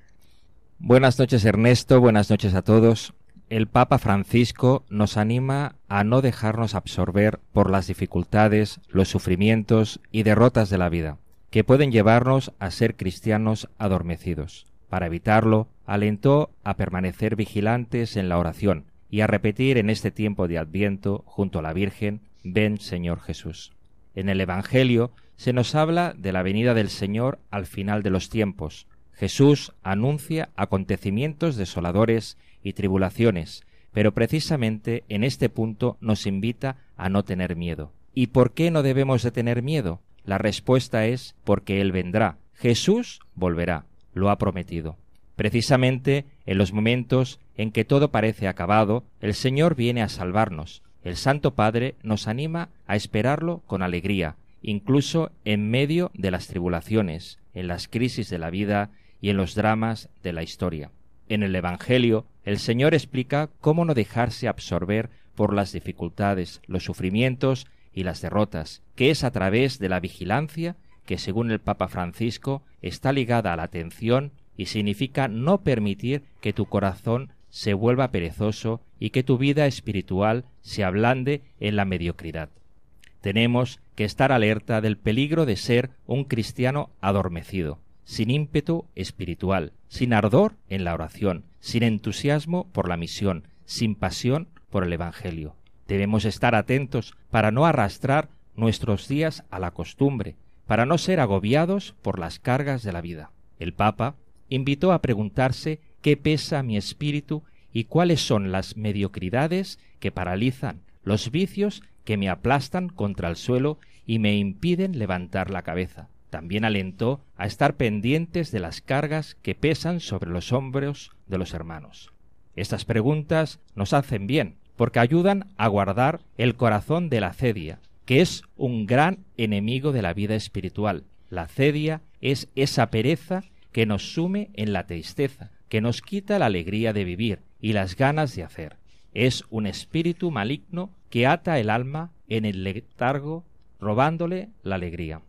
Buenas noches Ernesto, buenas noches a todos. El Papa Francisco nos anima a no dejarnos absorber por las dificultades, los sufrimientos y derrotas de la vida, que pueden llevarnos a ser cristianos adormecidos. Para evitarlo, alentó a permanecer vigilantes en la oración y a repetir en este tiempo de Adviento junto a la Virgen, ven Señor Jesús. En el Evangelio se nos habla de la venida del Señor al final de los tiempos. Jesús anuncia acontecimientos desoladores y tribulaciones, pero precisamente en este punto nos invita a no tener miedo. ¿Y por qué no debemos de tener miedo? La respuesta es porque Él vendrá. Jesús volverá, lo ha prometido. Precisamente en los momentos en que todo parece acabado, el Señor viene a salvarnos. El Santo Padre nos anima a esperarlo con alegría, incluso en medio de las tribulaciones, en las crisis de la vida y en los dramas de la historia. En el Evangelio, el Señor explica cómo no dejarse absorber por las dificultades, los sufrimientos y las derrotas, que es a través de la vigilancia que, según el Papa Francisco, está ligada a la atención y significa no permitir que tu corazón se vuelva perezoso y que tu vida espiritual se ablande en la mediocridad. Tenemos que estar alerta del peligro de ser un cristiano adormecido, sin ímpetu espiritual, sin ardor en la oración, sin entusiasmo por la misión, sin pasión por el Evangelio. Debemos estar atentos para no arrastrar nuestros días a la costumbre, para no ser agobiados por las cargas de la vida. El Papa invitó a preguntarse qué pesa mi espíritu y cuáles son las mediocridades que paralizan, los vicios que me aplastan contra el suelo y me impiden levantar la cabeza. También alentó a estar pendientes de las cargas que pesan sobre los hombros de los hermanos. Estas preguntas nos hacen bien, porque ayudan a guardar el corazón de la cedia, que es un gran enemigo de la vida espiritual. La cedia es esa pereza que nos sume en la tristeza, que nos quita la alegría de vivir y las ganas de hacer. Es un espíritu maligno que ata el alma en el letargo, robándole la alegría.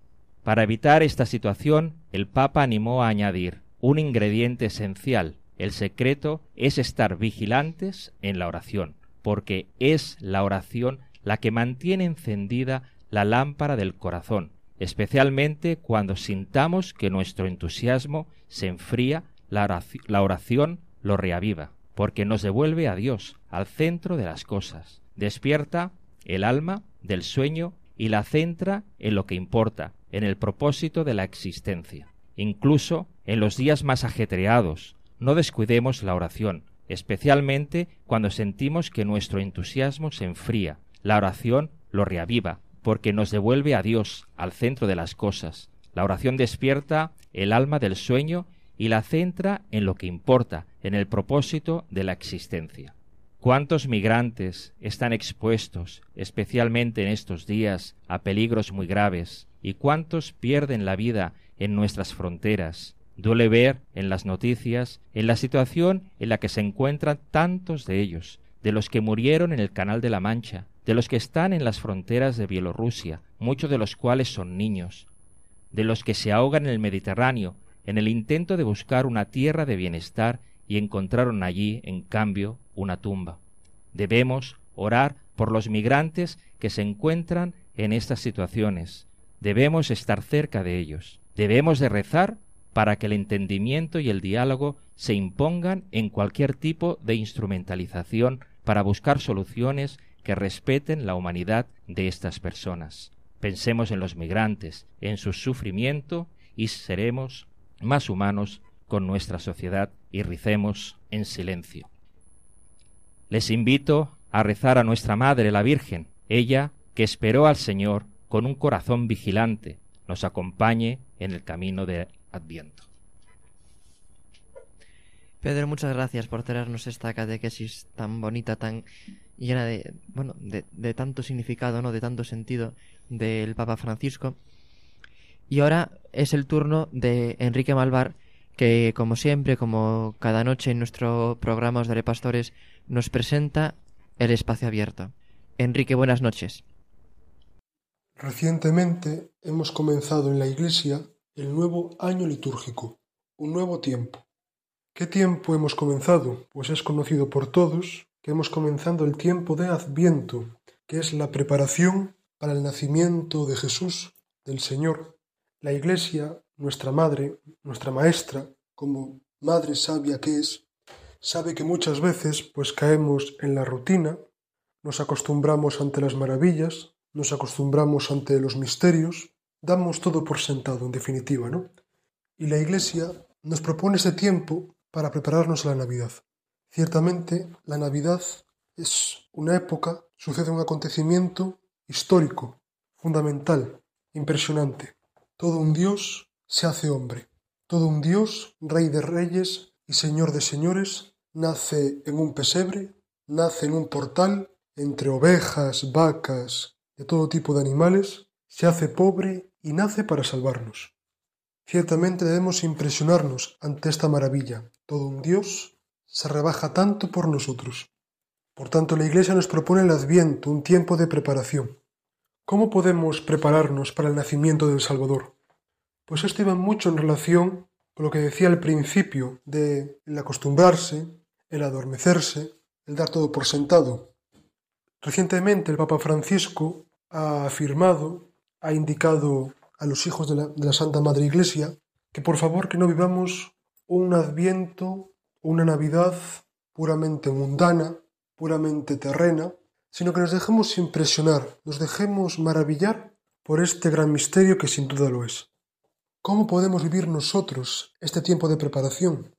Para evitar esta situación, el Papa animó a añadir un ingrediente esencial. El secreto es estar vigilantes en la oración, porque es la oración la que mantiene encendida la lámpara del corazón, especialmente cuando sintamos que nuestro entusiasmo se enfría, la oración lo reaviva, porque nos devuelve a Dios, al centro de las cosas, despierta el alma del sueño y la centra en lo que importa, en el propósito de la existencia. Incluso en los días más ajetreados, no descuidemos la oración, especialmente cuando sentimos que nuestro entusiasmo se enfría. La oración lo reaviva, porque nos devuelve a Dios, al centro de las cosas. La oración despierta el alma del sueño y la centra en lo que importa, en el propósito de la existencia. ¿Cuántos migrantes están expuestos, especialmente en estos días, a peligros muy graves? ¿Y cuántos pierden la vida en nuestras fronteras? Duele ver en las noticias en la situación en la que se encuentran tantos de ellos, de los que murieron en el Canal de la Mancha, de los que están en las fronteras de Bielorrusia, muchos de los cuales son niños, de los que se ahogan en el Mediterráneo, en el intento de buscar una tierra de bienestar y encontraron allí, en cambio, una tumba. Debemos orar por los migrantes que se encuentran en estas situaciones. Debemos estar cerca de ellos. Debemos de rezar para que el entendimiento y el diálogo se impongan en cualquier tipo de instrumentalización para buscar soluciones que respeten la humanidad de estas personas. Pensemos en los migrantes, en su sufrimiento y seremos más humanos con nuestra sociedad y ricemos en silencio. Les invito a rezar a nuestra Madre la Virgen, ella que esperó al Señor con un corazón vigilante, nos acompañe en el camino de Adviento. Pedro, muchas gracias por traernos esta catequesis tan bonita, tan llena de, bueno, de, tanto significado, ¿no? De tanto sentido del Papa Francisco. Y ahora es el turno de Enrique Malvar, que como siempre, como cada noche en nuestro programa Os Daré Pastores, nos presenta el espacio abierto. Enrique, buenas noches. Recientemente hemos comenzado en la Iglesia el nuevo año litúrgico, un nuevo tiempo. ¿Qué tiempo hemos comenzado? Pues es conocido por todos que hemos comenzado el tiempo de Adviento, que es la preparación para el nacimiento de Jesús, del Señor. La Iglesia, nuestra Madre, nuestra Maestra, como Madre sabia que es, sabe que muchas veces pues caemos en la rutina, nos acostumbramos ante las maravillas, nos acostumbramos ante los misterios, damos todo por sentado, en definitiva, ¿no? Y la Iglesia nos propone ese tiempo para prepararnos a la Navidad. Ciertamente, la Navidad es una época, sucede un acontecimiento histórico, fundamental, impresionante. Todo un Dios se hace hombre. Todo un Dios, Rey de Reyes y Señor de Señores, nace en un pesebre, nace en un portal, entre ovejas, vacas, de todo tipo de animales, se hace pobre y nace para salvarnos. Ciertamente debemos impresionarnos ante esta maravilla. Todo un Dios se rebaja tanto por nosotros. Por tanto, la Iglesia nos propone el Adviento, un tiempo de preparación. ¿Cómo podemos prepararnos para el nacimiento del Salvador? Pues esto iba mucho en relación con lo que decía al principio de el acostumbrarse, el adormecerse, el dar todo por sentado. Recientemente el Papa Francisco ha afirmado, ha indicado a los hijos de la, de la Santa Madre Iglesia que por favor que no vivamos un adviento, una Navidad puramente mundana, puramente terrena, sino que nos dejemos impresionar, nos dejemos maravillar por este gran misterio que sin duda lo es. ¿Cómo podemos vivir nosotros este tiempo de preparación?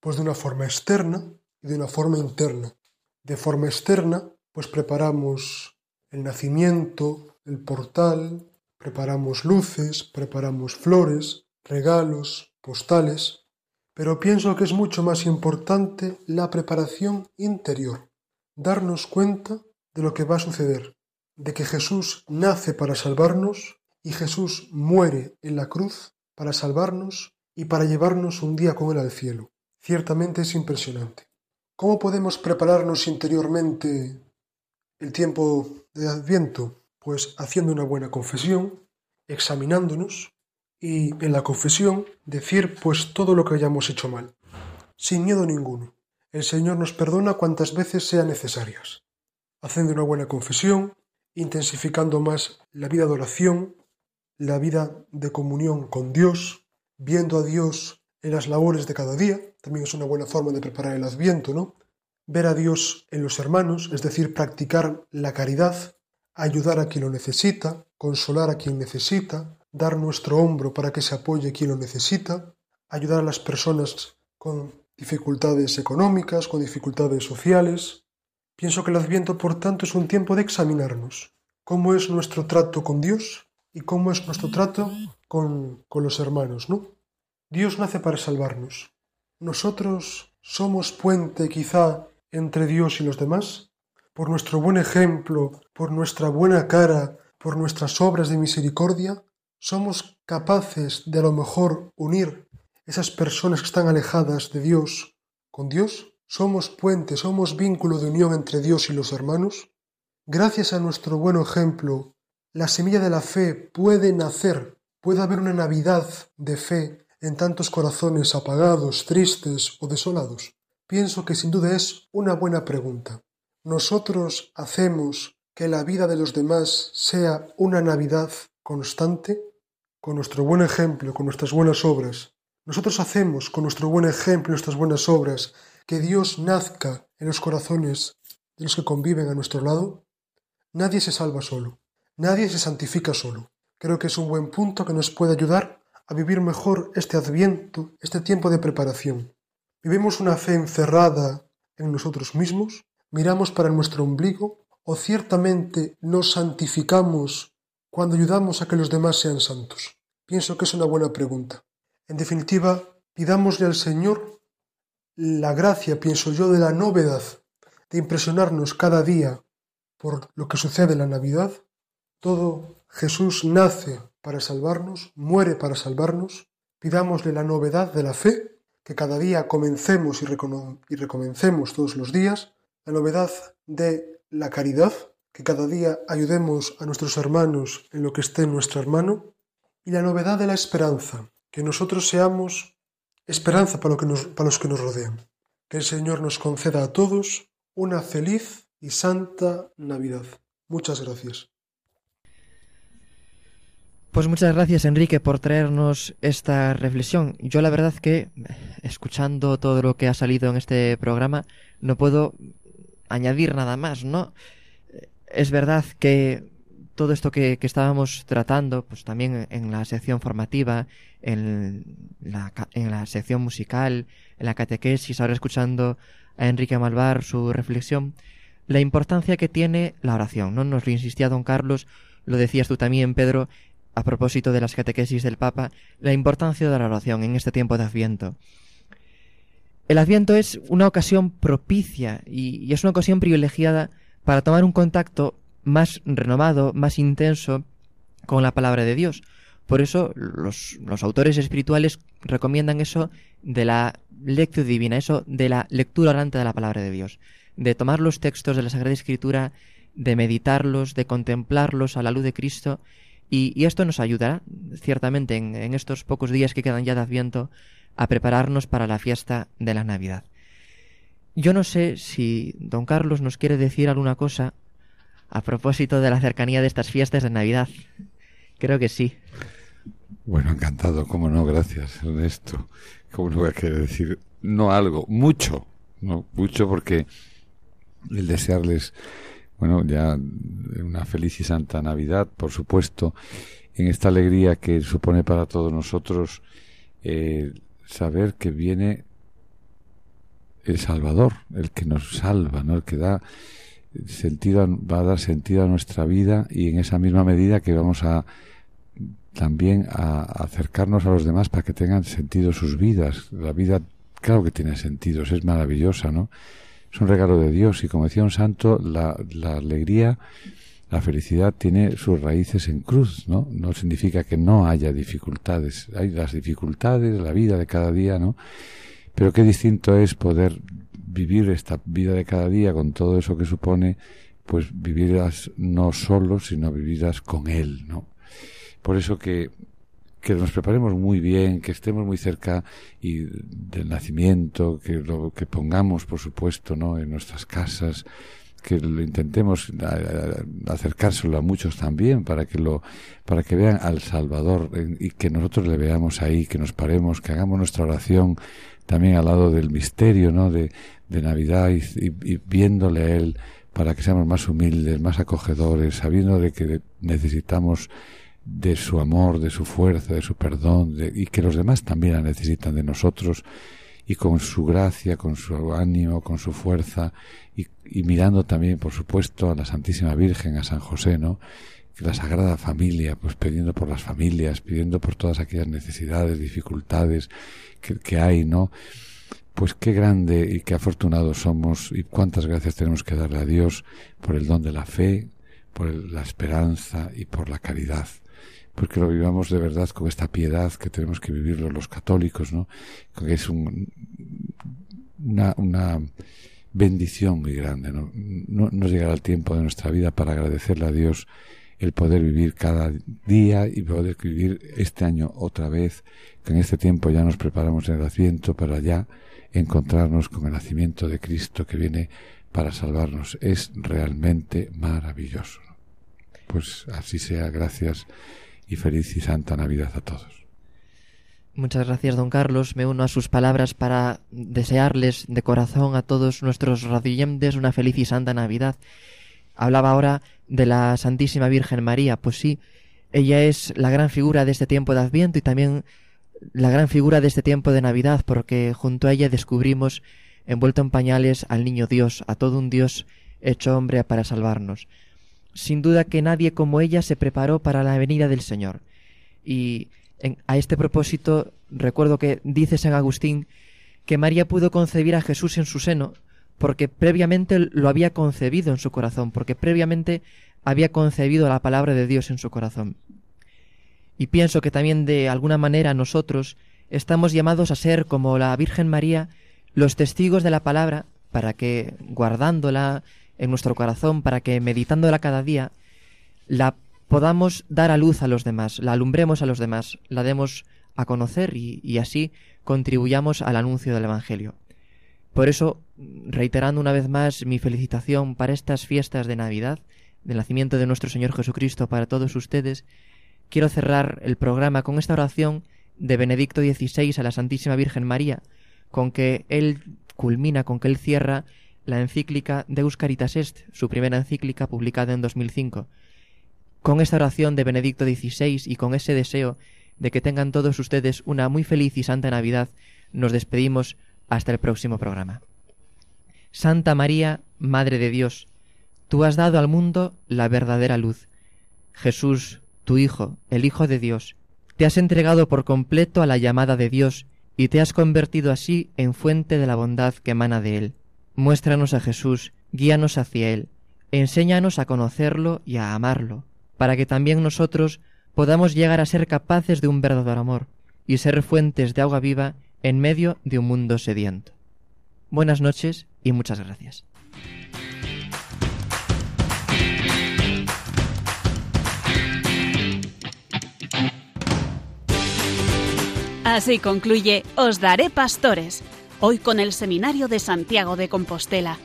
Pues de una forma externa y de una forma interna. De forma externa, pues preparamos el nacimiento, el portal, preparamos luces, preparamos flores, regalos, postales, pero pienso que es mucho más importante la preparación interior darnos cuenta de lo que va a suceder, de que Jesús nace para salvarnos y Jesús muere en la cruz para salvarnos y para llevarnos un día con Él al cielo. Ciertamente es impresionante. ¿Cómo podemos prepararnos interiormente el tiempo de Adviento? Pues haciendo una buena confesión, examinándonos y en la confesión decir pues todo lo que hayamos hecho mal, sin miedo ninguno, el Señor nos perdona cuantas veces sean necesarias, haciendo una buena confesión, intensificando más la vida de oración, la vida de comunión con Dios, viendo a Dios en las labores de cada día, también es una buena forma de preparar el adviento, ¿no? Ver a Dios en los hermanos, es decir, practicar la caridad, ayudar a quien lo necesita, consolar a quien necesita, dar nuestro hombro para que se apoye quien lo necesita, ayudar a las personas con dificultades económicas, con dificultades sociales. Pienso que el Adviento, por tanto, es un tiempo de examinarnos cómo es nuestro trato con Dios y cómo es nuestro trato con, con los hermanos, ¿no? Dios nace para salvarnos. Nosotros somos puente quizá entre Dios y los demás. Por nuestro buen ejemplo, por nuestra buena cara, por nuestras obras de misericordia, somos capaces de a lo mejor unir esas personas que están alejadas de Dios con Dios, somos puente, somos vínculo de unión entre Dios y los hermanos. Gracias a nuestro buen ejemplo, la semilla de la fe puede nacer, puede haber una Navidad de fe en tantos corazones apagados, tristes o desolados. Pienso que sin duda es una buena pregunta. ¿Nosotros hacemos que la vida de los demás sea una Navidad constante? Con nuestro buen ejemplo, con nuestras buenas obras, nosotros hacemos con nuestro buen ejemplo y nuestras buenas obras que Dios nazca en los corazones de los que conviven a nuestro lado. Nadie se salva solo, nadie se santifica solo. Creo que es un buen punto que nos puede ayudar a vivir mejor este adviento, este tiempo de preparación. Vivimos una fe encerrada en nosotros mismos, miramos para nuestro ombligo o ciertamente nos santificamos cuando ayudamos a que los demás sean santos. Pienso que es una buena pregunta. En definitiva, pidámosle al Señor la gracia, pienso yo, de la novedad, de impresionarnos cada día por lo que sucede en la Navidad. Todo Jesús nace para salvarnos, muere para salvarnos. Pidámosle la novedad de la fe, que cada día comencemos y, y recomencemos todos los días. La novedad de la caridad, que cada día ayudemos a nuestros hermanos en lo que esté en nuestra mano. Y la novedad de la esperanza, que nosotros seamos esperanza para, lo que nos, para los que nos rodean. Que el Señor nos conceda a todos una feliz y santa Navidad. Muchas gracias. Pues muchas gracias Enrique por traernos esta reflexión. Yo la verdad que, escuchando todo lo que ha salido en este programa, no puedo añadir nada más, ¿no? Es verdad que todo esto que, estábamos tratando, pues también en la sección formativa, en la, en la sección musical, en la catequesis, ahora escuchando a Enrique Malvar su reflexión, la importancia que tiene la oración, ¿no? Nos lo insistía don Carlos, lo decías tú también, Pedro, a propósito de las catequesis del Papa, la importancia de la oración en este tiempo de Adviento. El Adviento es una ocasión propicia y, es una ocasión privilegiada para tomar un contacto más renovado, más intenso con la palabra de Dios. Por eso los, autores espirituales recomiendan eso de la lectura divina, eso de la lectura orante de la palabra de Dios, de tomar los textos de la Sagrada Escritura, de meditarlos, de contemplarlos a la luz de Cristo y, esto nos ayudará, ciertamente, en, estos pocos días que quedan ya de Adviento, a prepararnos para la fiesta de la Navidad. Yo no sé si don Carlos nos quiere decir alguna cosa a propósito de la cercanía de estas fiestas de Navidad. Creo que sí. Bueno, encantado, cómo no, gracias, Ernesto. ¿Cómo no voy a querer decir no algo? Mucho, no, mucho porque el desearles bueno, ya una feliz y santa Navidad, por supuesto, en esta alegría que supone para todos nosotros eh, saber que viene el Salvador, el que nos salva, ¿no? el que da sentido, va a dar sentido a nuestra vida y en esa misma medida que vamos a también a acercarnos a los demás para que tengan sentido sus vidas. La vida, claro que tiene sentidos, es maravillosa, ¿no? es un regalo de Dios y como decía un santo, la, la alegría, la felicidad tiene sus raíces en cruz, ¿no? No significa que no haya dificultades, hay las dificultades, la vida de cada día, ¿no? Pero qué distinto es poder vivir esta vida de cada día con todo eso que supone, pues vivirlas no solo, sino vivirlas con Él, ¿no? Por eso que que nos preparemos muy bien, que estemos muy cerca y del nacimiento, que lo que pongamos, por supuesto, ¿no? en nuestras casas, que lo intentemos acercárselo a muchos también para que lo para que vean al Salvador y que nosotros le veamos ahí, que nos paremos, que hagamos nuestra oración también al lado del misterio, ¿no? de, de Navidad y, y viéndole a él para que seamos más humildes, más acogedores, sabiendo de que necesitamos de su amor, de su fuerza, de su perdón, y que los demás también la necesitan de nosotros, y con su gracia, con su ánimo, con su fuerza, y, mirando también, por supuesto, a la Santísima Virgen, a San José, ¿no? Que la Sagrada Familia, pues pidiendo por las familias, pidiendo por todas aquellas necesidades, dificultades que, que hay, ¿no? Pues qué grande y qué afortunados somos y cuántas gracias tenemos que darle a Dios por el don de la fe, por la esperanza y por la caridad porque lo vivamos de verdad con esta piedad que tenemos que vivirlo los católicos, ¿no? Que es un, una, una bendición muy grande, ¿no? ¿no? Nos llegará el tiempo de nuestra vida para agradecerle a Dios el poder vivir cada día y poder vivir este año otra vez, que en este tiempo ya nos preparamos en el Adviento para ya encontrarnos con el nacimiento de Cristo que viene para salvarnos. Es realmente maravilloso. Pues así sea, gracias y feliz y santa Navidad a todos. Muchas gracias, don Carlos. Me uno a sus palabras para desearles de corazón a todos nuestros radioyentes una feliz y santa Navidad. Hablaba ahora de la Santísima Virgen María. Pues sí, ella es la gran figura de este tiempo de Adviento y también la gran figura de este tiempo de Navidad, porque junto a ella descubrimos, envuelto en pañales, al niño Dios, a todo un Dios hecho hombre para salvarnos. Sin duda que nadie como ella se preparó para la venida del Señor. Y a este propósito recuerdo que dice San Agustín que María pudo concebir a Jesús en su seno porque previamente lo había concebido en su corazón, porque previamente había concebido la palabra de Dios en su corazón. Y pienso que también de alguna manera nosotros estamos llamados a ser como la Virgen María, los testigos de la palabra, para que, guardándola, en nuestro corazón para que meditándola cada día la podamos dar a luz a los demás, la alumbremos a los demás, la demos a conocer y, así contribuyamos al anuncio del Evangelio. Por eso, reiterando una vez más mi felicitación para estas fiestas de Navidad, del nacimiento de nuestro Señor Jesucristo para todos ustedes, quiero cerrar el programa con esta oración de Benedicto XVI a la Santísima Virgen María, con que él culmina, con que él cierra la encíclica Deus Caritas Est, su primera encíclica publicada en 2005. Con esta oración de Benedicto XVI y con ese deseo de que tengan todos ustedes una muy feliz y santa Navidad, nos despedimos hasta el próximo programa. Santa María, Madre de Dios, tú has dado al mundo la verdadera luz. Jesús, tu Hijo, el Hijo de Dios, te has entregado por completo a la llamada de Dios y te has convertido así en fuente de la bondad que emana de Él. Muéstranos a Jesús, guíanos hacia Él, enséñanos a conocerlo y a amarlo, para que también nosotros podamos llegar a ser capaces de un verdadero amor y ser fuentes de agua viva en medio de un mundo sediento. Buenas noches y muchas gracias. Así concluye Os Daré Pastores, hoy con el Seminario de Santiago de Compostela